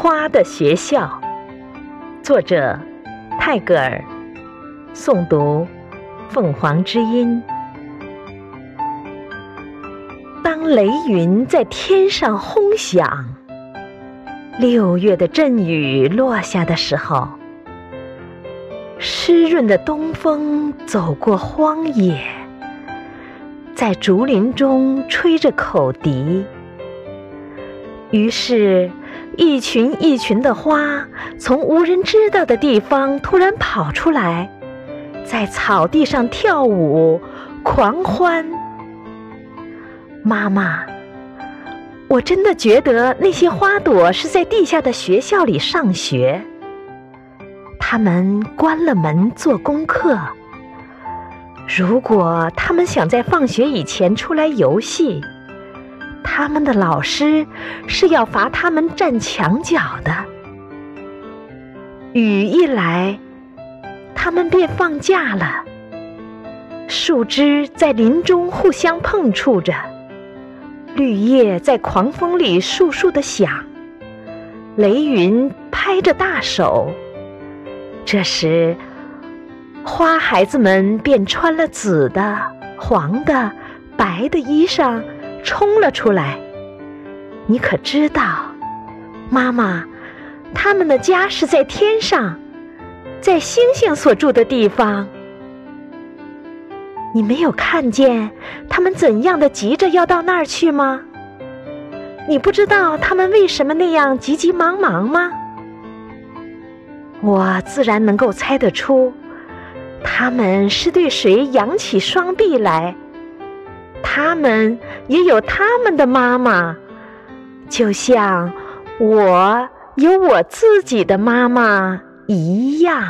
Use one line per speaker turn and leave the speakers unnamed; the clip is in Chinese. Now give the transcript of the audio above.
花的学校，作者泰戈尔，诵读凤凰之音。当雷云在天上轰响，六月的阵雨落下的时候，湿润的东风走过荒野，在竹林中吹着口笛。于是，一群一群的花从无人知道的地方突然跑出来，在草地上跳舞、狂欢。妈妈，我真的觉得那些花朵是在地下的学校里上学。他们关了门做功课。如果他们想在放学以前出来游戏，他们的老师是要罚他们站墙角的。雨一来，他们便放假了。树枝在林中互相碰触着，绿叶在狂风里簌簌的响，雷云拍着大手。这时，花孩子们便穿了紫的、黄的、白的衣裳。冲了出来，你可知道，妈妈，他们的家是在天上，在星星所住的地方。你没有看见他们怎样的急着要到那儿去吗？你不知道他们为什么那样急急忙忙吗？我自然能够猜得出，他们是对谁扬起双臂来。他们也有他们的妈妈，就像我有我自己的妈妈一样。